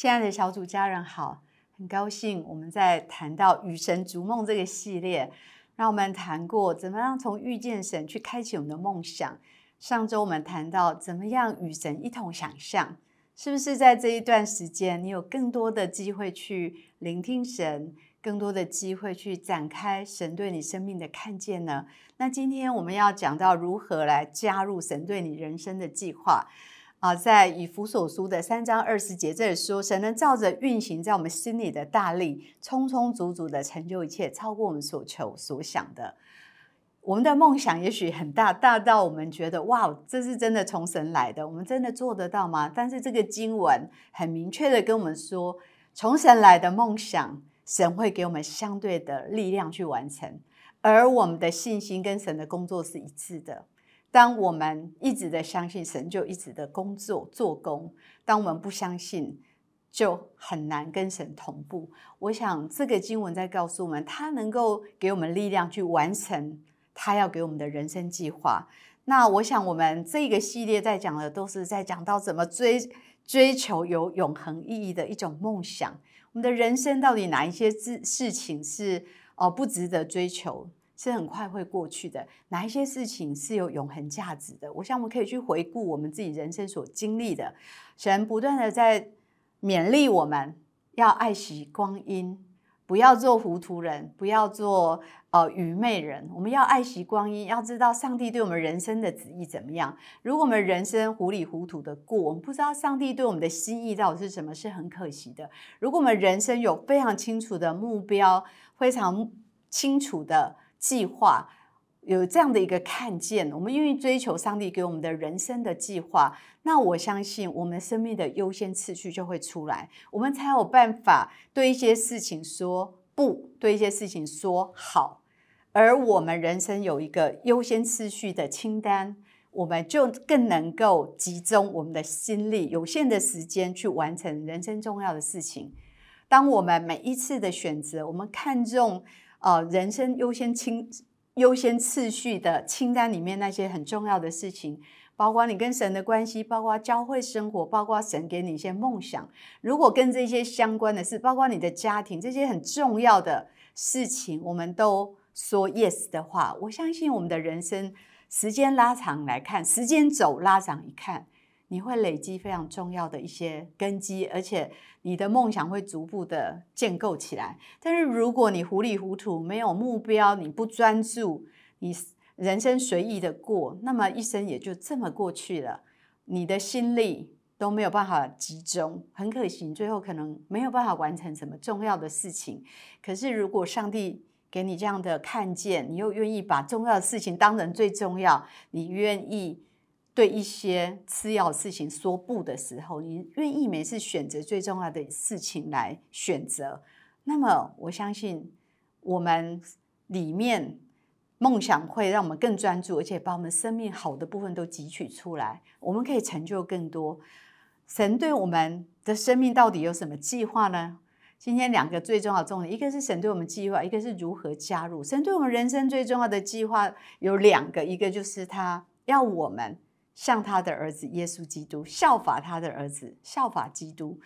亲爱的小组家人好，很高兴我们在谈到与神逐梦这个系列，让我们谈过怎么样从遇见神去开启我们的梦想。上周我们谈到怎么样与神一同想象，是不是在这一段时间你有更多的机会去聆听神，更多的机会去展开神对你生命的看见呢？那今天我们要讲到如何来加入神对你人生的计划。啊，在以弗所书的三章二十节这里说，神能照着运行在我们心里的大力，充充足足的成就一切，超过我们所求所想的。我们的梦想也许很大，大到我们觉得哇，这是真的从神来的，我们真的做得到吗？但是这个经文很明确的跟我们说，从神来的梦想，神会给我们相对的力量去完成，而我们的信心跟神的工作是一致的。当我们一直的相信神，就一直的工作做工；当我们不相信，就很难跟神同步。我想这个经文在告诉我们，他能够给我们力量去完成他要给我们的人生计划。那我想，我们这个系列在讲的，都是在讲到怎么追追求有永恒意义的一种梦想。我们的人生到底哪一些事事情是哦不值得追求？是很快会过去的，哪一些事情是有永恒价值的？我想我们可以去回顾我们自己人生所经历的，神不断的在勉励我们要爱惜光阴，不要做糊涂人，不要做呃愚昧人。我们要爱惜光阴，要知道上帝对我们人生的旨意怎么样。如果我们人生糊里糊涂的过，我们不知道上帝对我们的心意到底是什么，是很可惜的。如果我们人生有非常清楚的目标，非常清楚的。计划有这样的一个看见，我们愿意追求上帝给我们的人生的计划，那我相信我们生命的优先次序就会出来，我们才有办法对一些事情说不，对一些事情说好。而我们人生有一个优先次序的清单，我们就更能够集中我们的心力、有限的时间去完成人生重要的事情。当我们每一次的选择，我们看重。呃，人生优先清优先次序的清单里面那些很重要的事情，包括你跟神的关系，包括教会生活，包括神给你一些梦想。如果跟这些相关的事，包括你的家庭这些很重要的事情，我们都说 yes 的话，我相信我们的人生时间拉长来看，时间走拉长一看。你会累积非常重要的一些根基，而且你的梦想会逐步的建构起来。但是如果你糊里糊涂、没有目标、你不专注，你人生随意的过，那么一生也就这么过去了。你的心力都没有办法集中，很可惜，最后可能没有办法完成什么重要的事情。可是如果上帝给你这样的看见，你又愿意把重要的事情当成最重要，你愿意。对一些次要事情说不的时候，你愿意每次选择最重要的事情来选择，那么我相信我们里面梦想会让我们更专注，而且把我们生命好的部分都汲取出来，我们可以成就更多。神对我们的生命到底有什么计划呢？今天两个最重要的重点，一个是神对我们计划，一个是如何加入。神对我们人生最重要的计划有两个，一个就是他要我们。像他的儿子耶稣基督，效法他的儿子，效法基督。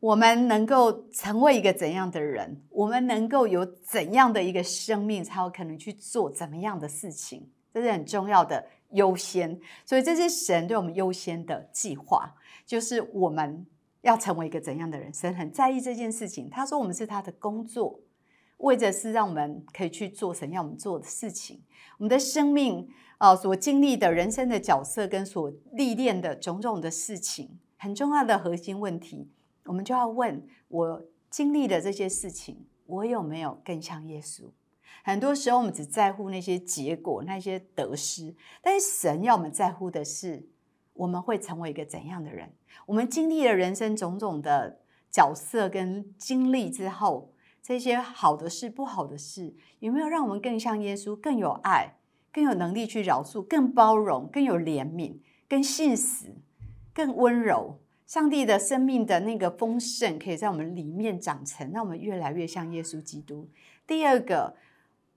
我们能够成为一个怎样的人？我们能够有怎样的一个生命，才有可能去做怎么样的事情？这是很重要的优先。所以这是神对我们优先的计划，就是我们要成为一个怎样的人？神很在意这件事情。他说我们是他的工作，为的是让我们可以去做神要我们做的事情。我们的生命。啊，所经历的人生的角色跟所历练的种种的事情，很重要的核心问题，我们就要问：我经历的这些事情，我有没有更像耶稣？很多时候，我们只在乎那些结果、那些得失，但是神要我们在乎的是，我们会成为一个怎样的人？我们经历了人生种种的角色跟经历之后，这些好的事、不好的事，有没有让我们更像耶稣，更有爱？更有能力去饶恕，更包容，更有怜悯，更信实，更温柔。上帝的生命的那个丰盛，可以在我们里面长成，让我们越来越像耶稣基督。第二个，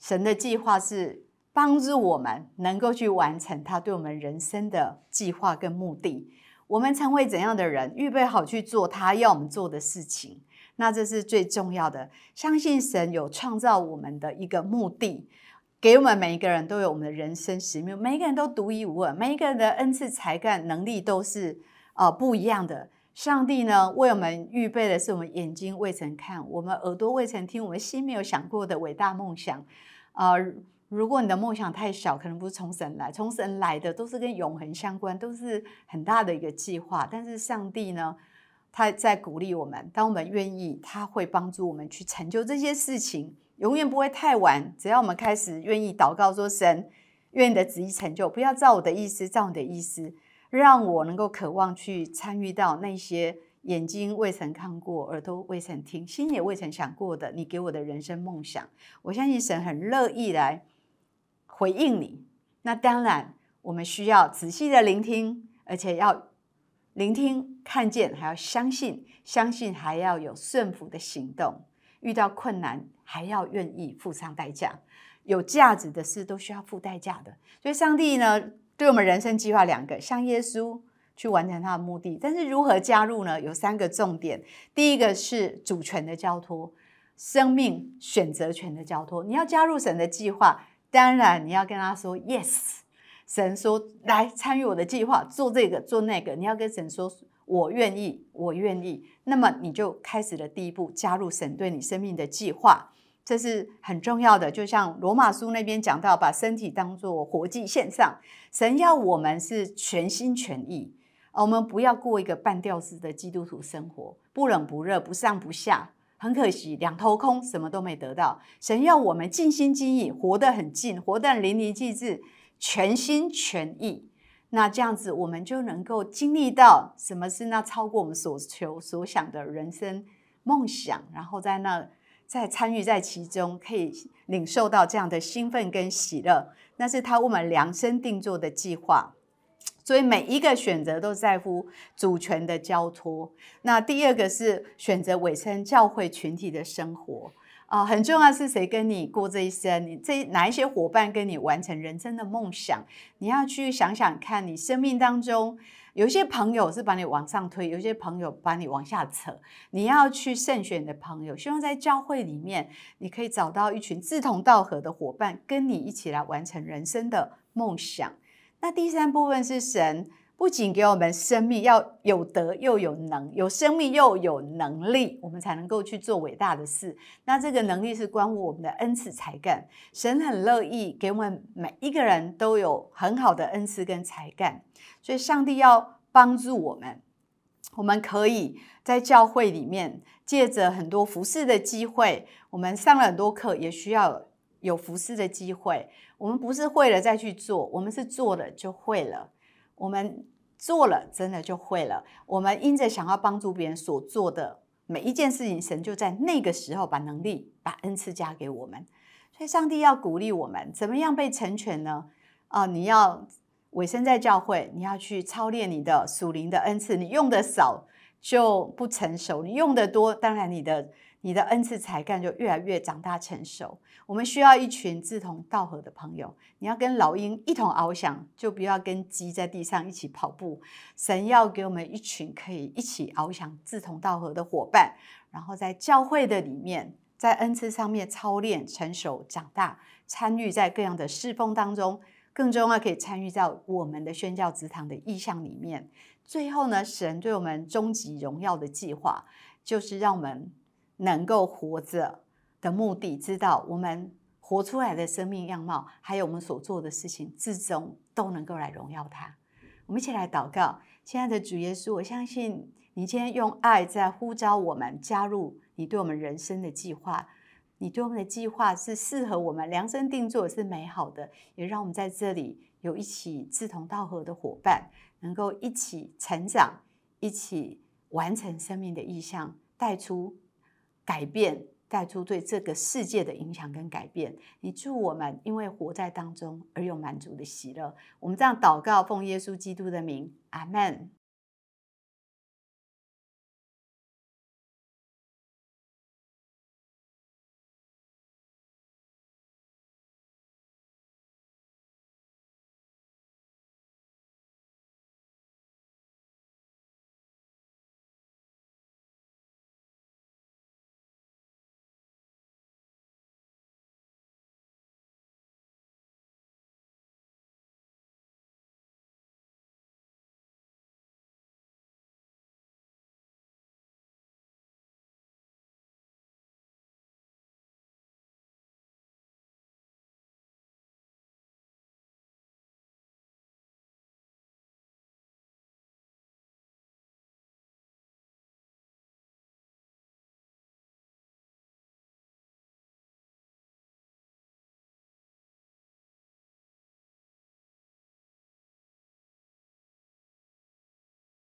神的计划是帮助我们能够去完成他对我们人生的计划跟目的。我们成为怎样的人，预备好去做他要我们做的事情。那这是最重要的。相信神有创造我们的一个目的，给我们每一个人都有我们的人生使命，每一个人都独一无二，每一个人的恩赐、才干、能力都是呃不一样的。上帝呢，为我们预备的是我们眼睛未曾看，我们耳朵未曾听，我们心没有想过的伟大梦想。啊，如果你的梦想太小，可能不是从神来，从神来的都是跟永恒相关，都是很大的一个计划。但是上帝呢，他在鼓励我们，当我们愿意，他会帮助我们去成就这些事情，永远不会太晚。只要我们开始愿意祷告，说神，愿你的旨意成就，不要照我的意思，照你的意思。让我能够渴望去参与到那些眼睛未曾看过、耳朵未曾听、心也未曾想过的你给我的人生梦想。我相信神很乐意来回应你。那当然，我们需要仔细的聆听，而且要聆听、看见，还要相信，相信还要有顺服的行动。遇到困难，还要愿意付上代价。有价值的事都需要付代价的。所以，上帝呢？对我们人生计划两个，向耶稣去完成他的目的。但是如何加入呢？有三个重点。第一个是主权的交托，生命选择权的交托。你要加入神的计划，当然你要跟他说 yes。神说来参与我的计划，做这个做那个，你要跟神说我愿意，我愿意。那么你就开始了第一步，加入神对你生命的计划。这是很重要的，就像罗马书那边讲到，把身体当作活祭献上。神要我们是全心全意，我们不要过一个半吊子的基督徒生活，不冷不热，不上不下，很可惜，两头空，什么都没得到。神要我们尽心尽意，活得很近，活得淋漓尽致，全心全意。那这样子，我们就能够经历到什么是那超过我们所求所想的人生梦想，然后在那。在参与在其中，可以领受到这样的兴奋跟喜乐，那是他为我们量身定做的计划。所以每一个选择都在乎主权的交托。那第二个是选择委身教会群体的生活啊，很重要是谁跟你过这一生？你这哪一些伙伴跟你完成人生的梦想？你要去想想看，你生命当中。有些朋友是把你往上推，有些朋友把你往下扯。你要去慎选的朋友，希望在教会里面，你可以找到一群志同道合的伙伴，跟你一起来完成人生的梦想。那第三部分是神不仅给我们生命，要有德又有能，有生命又有能力，我们才能够去做伟大的事。那这个能力是关乎我们的恩赐才干。神很乐意给我们每一个人都有很好的恩赐跟才干。所以，上帝要帮助我们，我们可以在教会里面借着很多服侍的机会，我们上了很多课，也需要有服侍的机会。我们不是会了再去做，我们是做了就会了。我们做了，真的就会了。我们因着想要帮助别人所做的每一件事情，神就在那个时候把能力、把恩赐加给我们。所以，上帝要鼓励我们，怎么样被成全呢？啊，你要。委身在教会，你要去操练你的属灵的恩赐。你用的少就不成熟，你用的多，当然你的你的恩赐才干就越来越长大成熟。我们需要一群志同道合的朋友。你要跟老鹰一同翱翔，就不要跟鸡在地上一起跑步。神要给我们一群可以一起翱翔、志同道合的伙伴，然后在教会的里面，在恩赐上面操练、成熟、长大，参与在各样的侍奉当中。更重要，可以参与在我们的宣教职堂的意向里面。最后呢，神对我们终极荣耀的计划，就是让我们能够活着的目的，知道我们活出来的生命样貌，还有我们所做的事情，至终都能够来荣耀他。我们一起来祷告，亲爱的主耶稣，我相信你今天用爱在呼召我们加入你对我们人生的计划。你对我们的计划是适合我们量身定做，是美好的，也让我们在这里有一起志同道合的伙伴，能够一起成长，一起完成生命的意向，带出改变，带出对这个世界的影响跟改变。你祝我们因为活在当中而有满足的喜乐。我们这样祷告，奉耶稣基督的名，阿门。